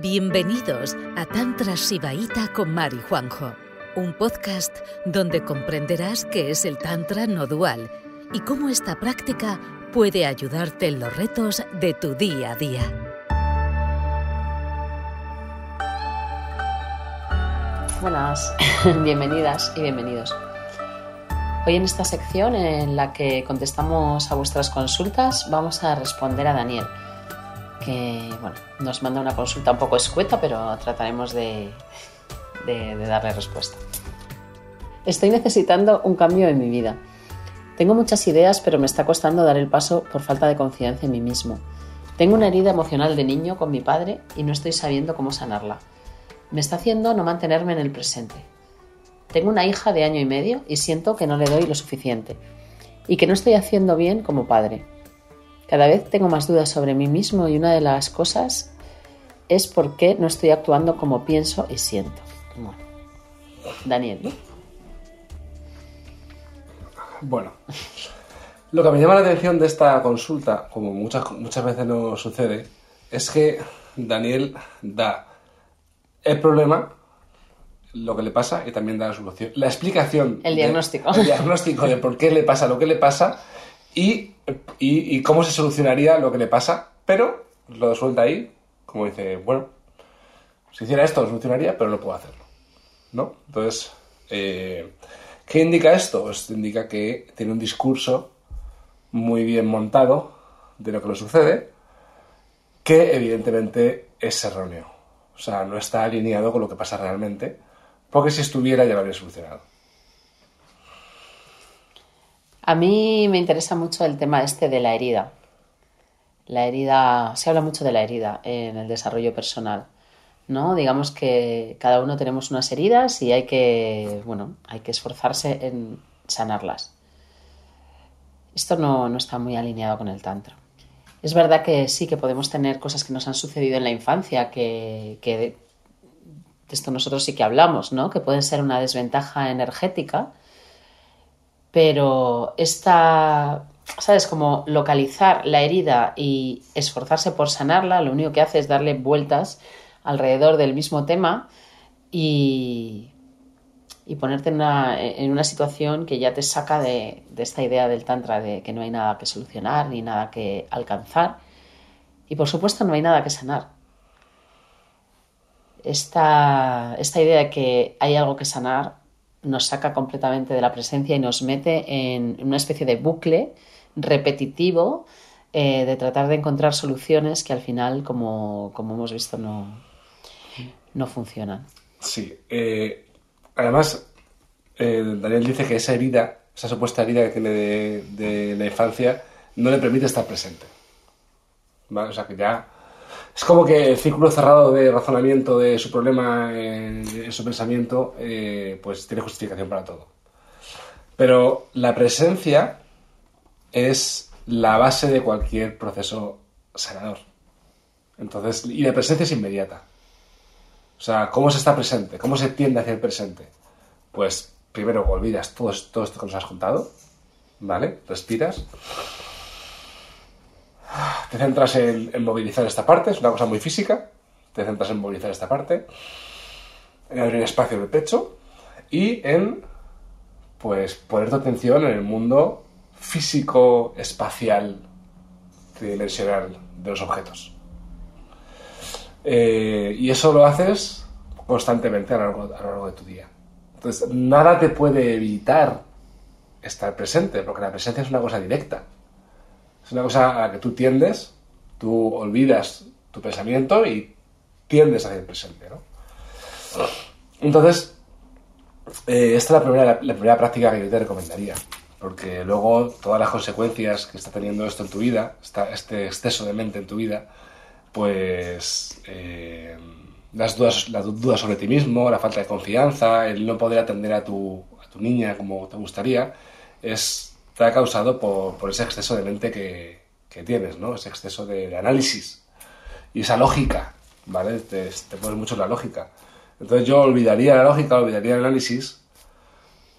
Bienvenidos a Tantra Sibaíta con Mari Juanjo, un podcast donde comprenderás qué es el Tantra no dual y cómo esta práctica puede ayudarte en los retos de tu día a día. Buenas, bienvenidas y bienvenidos. Hoy en esta sección en la que contestamos a vuestras consultas vamos a responder a Daniel, que bueno, nos manda una consulta un poco escueta, pero trataremos de, darle respuesta. Estoy necesitando un cambio en mi vida. Tengo muchas ideas, pero me está costando dar el paso por falta de confianza en mí mismo. Tengo una herida emocional de niño con mi padre y no estoy sabiendo cómo sanarla. Me está haciendo no mantenerme en el presente. Tengo una hija de año y medio y siento que no le doy lo suficiente y que no estoy haciendo bien como padre. Cada vez tengo más dudas sobre mí mismo y una de las cosas es por qué no estoy actuando como pienso y siento. Bueno, Daniel, ¿no? Bueno, lo que me llama la atención de esta consulta, como muchas, muchas veces nos sucede, es que Daniel da el problema, lo que le pasa, y también da la solución. La explicación. El de- diagnóstico. el diagnóstico de por qué le pasa lo que le pasa y, cómo se solucionaría lo que le pasa, pero lo suelta ahí, como dice, bueno, si hiciera esto lo solucionaría, pero no puedo hacerlo. ¿No? Entonces, eh, ¿qué indica esto? Pues indica que tiene un discurso muy bien montado de lo que le sucede, que evidentemente es erróneo. O sea, no está alineado con lo que pasa realmente, porque si estuviera ya lo habría solucionado. A mí me interesa mucho el tema este de la herida. La herida, se habla mucho de la herida en el desarrollo personal, ¿no? Digamos que cada uno tenemos unas heridas y hay que, bueno, hay que esforzarse en sanarlas. Esto no, no está muy alineado con el tantra. Es verdad que sí que podemos tener cosas que nos han sucedido en la infancia, que, que de, esto nosotros sí que hablamos, ¿no? Que pueden ser una desventaja energética, pero esta, ¿sabes? Como localizar la herida y esforzarse por sanarla, lo único que hace es darle vueltas alrededor del mismo tema y, y ponerte en una, en una situación que ya te saca de, de esta idea del Tantra de que no hay nada que solucionar ni nada que alcanzar. Y por supuesto no hay nada que sanar. Esta, esta idea de que hay algo que sanar nos saca completamente de la presencia y nos mete en una especie de bucle repetitivo eh, de tratar de encontrar soluciones que al final, como, como hemos visto, no, no funcionan. Sí. eh, además, eh, Daniel dice que esa herida, esa supuesta herida que tiene de, de la infancia, no le permite estar presente. ¿Vale? O sea que ya. Es como que el círculo cerrado de razonamiento de su problema en, en su pensamiento, eh, pues tiene justificación para todo. Pero la presencia es la base de cualquier proceso sanador. Entonces, y la presencia es inmediata. O sea, ¿cómo se está presente? ¿Cómo se tiende hacia el presente? Pues primero olvidas todo, todo esto que nos has contado, ¿vale? Respiras. Te centras en, movilizar esta parte, es una cosa muy física. Te centras en movilizar esta parte, en abrir espacio en el pecho y en, pues, poner tu atención en el mundo físico, espacial, tridimensional de los objetos. Eh, y eso lo haces constantemente a lo, largo, a lo largo de tu día. Entonces, nada te puede evitar estar presente, porque la presencia es una cosa directa. Es una cosa a la que tú tiendes, tú olvidas tu pensamiento y tiendes hacia el presente, ¿no? Entonces, eh, esta es la primera, la primera práctica que yo te recomendaría, porque luego todas las consecuencias que está teniendo esto en tu vida, esta- este exceso de mente en tu vida, pues eh, las, dudas, las dudas sobre ti mismo, la falta de confianza, el no poder atender a tu, a tu niña como te gustaría, es, está causado por, ese exceso de mente que, tienes, ¿no? Ese exceso de, análisis y esa lógica, ¿vale? Te, pones mucho la lógica. Entonces yo olvidaría la lógica, olvidaría el análisis,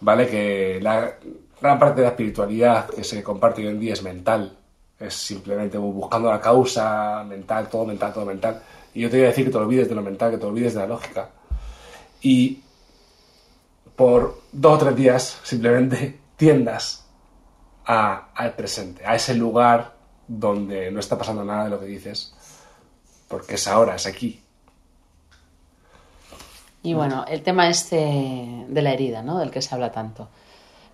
¿vale? Que la gran parte de la espiritualidad que se comparte hoy en día es mental, Es simplemente buscando la causa mental, todo mental, todo mental. Y yo te voy a decir que te olvides de lo mental, que te olvides de la lógica. Y por dos o tres días simplemente tiendas al presente, a ese lugar donde no está pasando nada de lo que dices, porque es ahora, es aquí. Y bueno, el tema este de la herida, ¿no? Del que se habla tanto.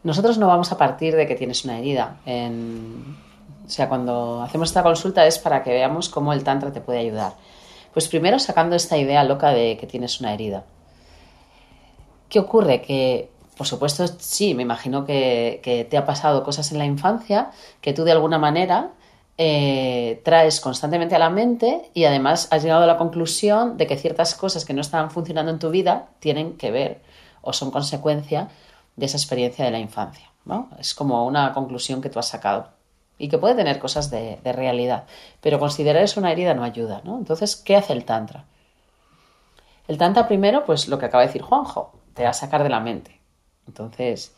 Nosotros no vamos a partir de que tienes una herida. O sea, cuando hacemos esta consulta es para que veamos cómo el Tantra te puede ayudar. Pues primero sacando esta idea loca de que tienes una herida. ¿Qué ocurre? Que, por supuesto, sí, me imagino que, te ha pasado cosas en la infancia que tú de alguna manera eh, traes constantemente a la mente y además has llegado a la conclusión de que ciertas cosas que no estaban funcionando en tu vida tienen que ver o son consecuencia de esa experiencia de la infancia. ¿no? Es como una conclusión que tú has sacado y que puede tener cosas de, realidad, pero considerar eso una herida no ayuda. ¿no? Entonces, ¿qué hace el Tantra? El Tantra primero, pues lo que acaba de decir Juanjo, te va a sacar de la mente. Entonces,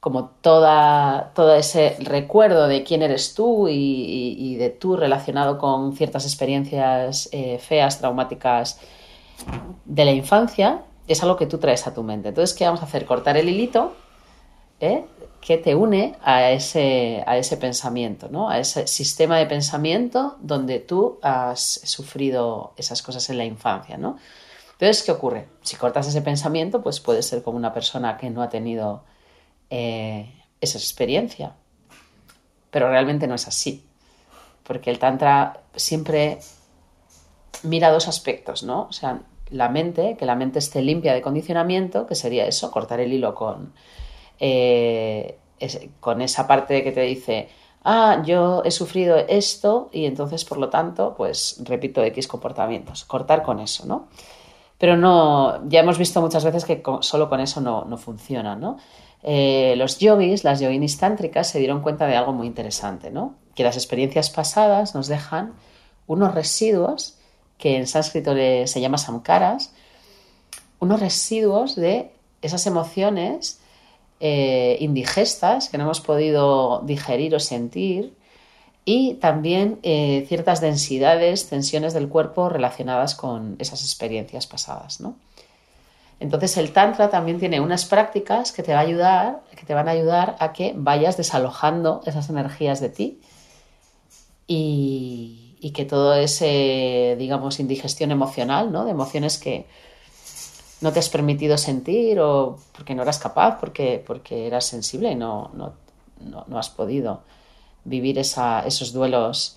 como toda, todo ese recuerdo de quién eres tú y, de tú relacionado con ciertas experiencias eh, feas, traumáticas de la infancia, es algo que tú traes a tu mente. Entonces, ¿qué vamos a hacer? Cortar el hilito ¿eh? que te une a ese, a ese pensamiento, ¿no? a ese sistema de pensamiento donde tú has sufrido esas cosas en la infancia. ¿no? Entonces, ¿qué ocurre? Si cortas ese pensamiento, pues puedes ser como una persona que no ha tenido eh, esa experiencia. Pero realmente no es así, porque el Tantra siempre mira dos aspectos, ¿no? O sea, la mente, que la mente esté limpia de condicionamiento, que sería eso, cortar el hilo con, eh, con esa parte que te dice, ah, yo he sufrido esto y entonces, por lo tanto, pues repito X comportamientos, cortar con eso, ¿no? Pero no, ya hemos visto muchas veces que solo con eso no, no funciona, ¿no? Eh, los yogis, las yoginis tántricas, se dieron cuenta de algo muy interesante, ¿no? Que las experiencias pasadas nos dejan unos residuos que en sánscrito se llama samkaras, unos residuos de esas emociones eh, indigestas que no hemos podido digerir o sentir y también eh, ciertas densidades, tensiones del cuerpo relacionadas con esas experiencias pasadas, ¿no? Entonces el Tantra también tiene unas prácticas que te, va a ayudar, que te van a ayudar a que vayas desalojando esas energías de ti y, que todo ese, digamos, indigestión emocional, ¿no? De emociones que no te has permitido sentir o porque no eras capaz, porque, porque eras sensible y no, no, no, has podido vivir esos duelos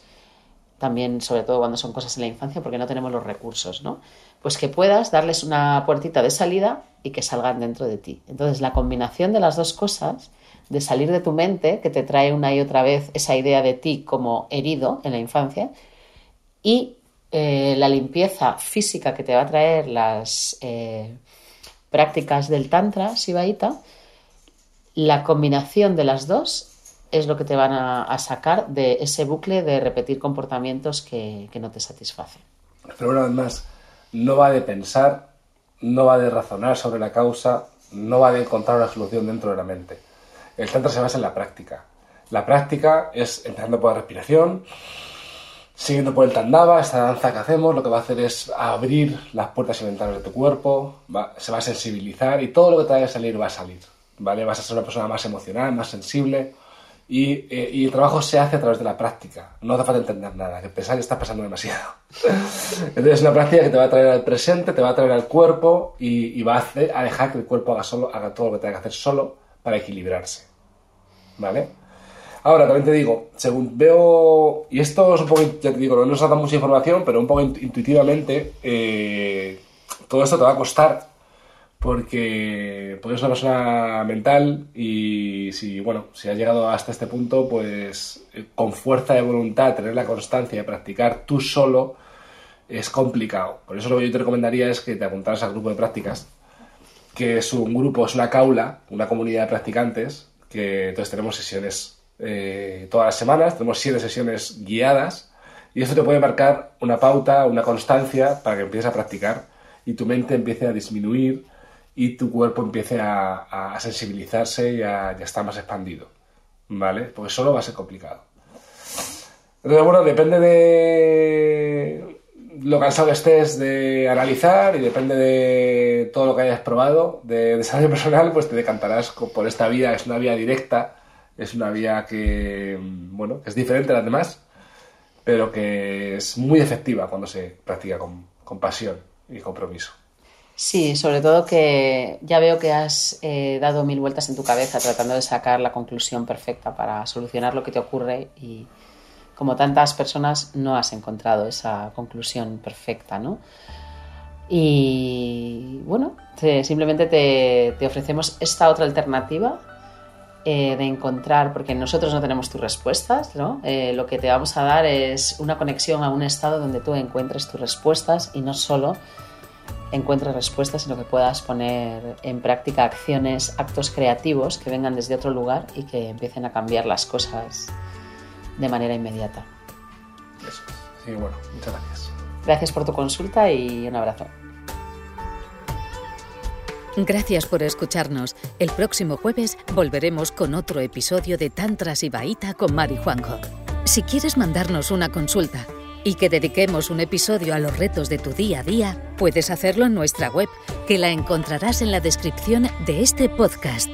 también, sobre todo cuando son cosas en la infancia, porque no tenemos los recursos, ¿no? pues que puedas darles una puertita de salida y que salgan dentro de ti. Entonces, la combinación de las dos cosas, de salir de tu mente, que te trae una y otra vez esa idea de ti como herido en la infancia, y eh, la limpieza física que te va a traer las eh, prácticas del Tantra Sivaita, la combinación de las dos es lo que te van a, sacar de ese bucle de repetir comportamientos que, no te satisfacen. Pero una vez más, no va de pensar, no va de razonar sobre la causa, no va de encontrar una solución dentro de la mente. El tantra se basa en la práctica. La práctica es empezando por la respiración, siguiendo por el tandava, esta danza que hacemos, lo que va a hacer es abrir las puertas y ventanas de tu cuerpo, se va a sensibilizar y todo lo que te vaya a salir va a salir. ¿vale? Vas a ser una persona más emocional, más sensible, eh, y, el trabajo se hace a través de la práctica. No hace falta entender nada, que pensar que está pasando demasiado. Entonces es una práctica que te va a traer al presente, te va a traer al cuerpo y, va a, a, dejar que el cuerpo haga, solo, haga todo lo que tenga que hacer solo para equilibrarse. ¿Vale? Ahora, también te digo, según veo, y esto es un poco, ya te digo, no nos da mucha información, pero un poco intuitivamente, eh, todo esto te va a costar porque, porque es una persona mental y si, bueno, si has llegado hasta este punto, pues eh, con fuerza de voluntad, tener la constancia de practicar tú solo es complicado. Por eso lo que yo te recomendaría es que te apuntaras al grupo de prácticas, que es un grupo, es una caula, una comunidad de practicantes, que entonces tenemos sesiones eh, todas las semanas, tenemos siete sesiones guiadas y esto te puede marcar una pauta, una constancia para que empieces a practicar y tu mente empiece a disminuir y tu cuerpo empiece a, sensibilizarse y a, estar más expandido, ¿vale? Porque solo va a ser complicado. Entonces, bueno, depende de lo cansado que estés de analizar y depende de todo lo que hayas probado de desarrollo personal, pues te decantarás por esta vía, es una vía directa, es una vía que, bueno, es diferente a las demás, pero que es muy efectiva cuando se practica con, con pasión y compromiso. Sí, sobre todo que ya veo que has eh, dado mil vueltas en tu cabeza tratando de sacar la conclusión perfecta para solucionar lo que te ocurre y como tantas personas no has encontrado esa conclusión perfecta, ¿no? Y bueno, simplemente te, ofrecemos esta otra alternativa eh, de encontrar, porque nosotros no tenemos tus respuestas, ¿no? Eh, lo que te vamos a dar es una conexión a un estado donde tú encuentres tus respuestas y no solo encuentres respuestas, sino que puedas poner en práctica acciones, actos creativos que vengan desde otro lugar y que empiecen a cambiar las cosas de manera inmediata. Eso. Sí, bueno, muchas gracias. Gracias por tu consulta y un abrazo. Gracias por escucharnos. El próximo jueves volveremos con otro episodio de Tantras y Baita con Mari Juanjo. Si quieres mandarnos una consulta, y que dediquemos un episodio a los retos de tu día a día, puedes hacerlo en nuestra web, que la encontrarás en la descripción de este podcast.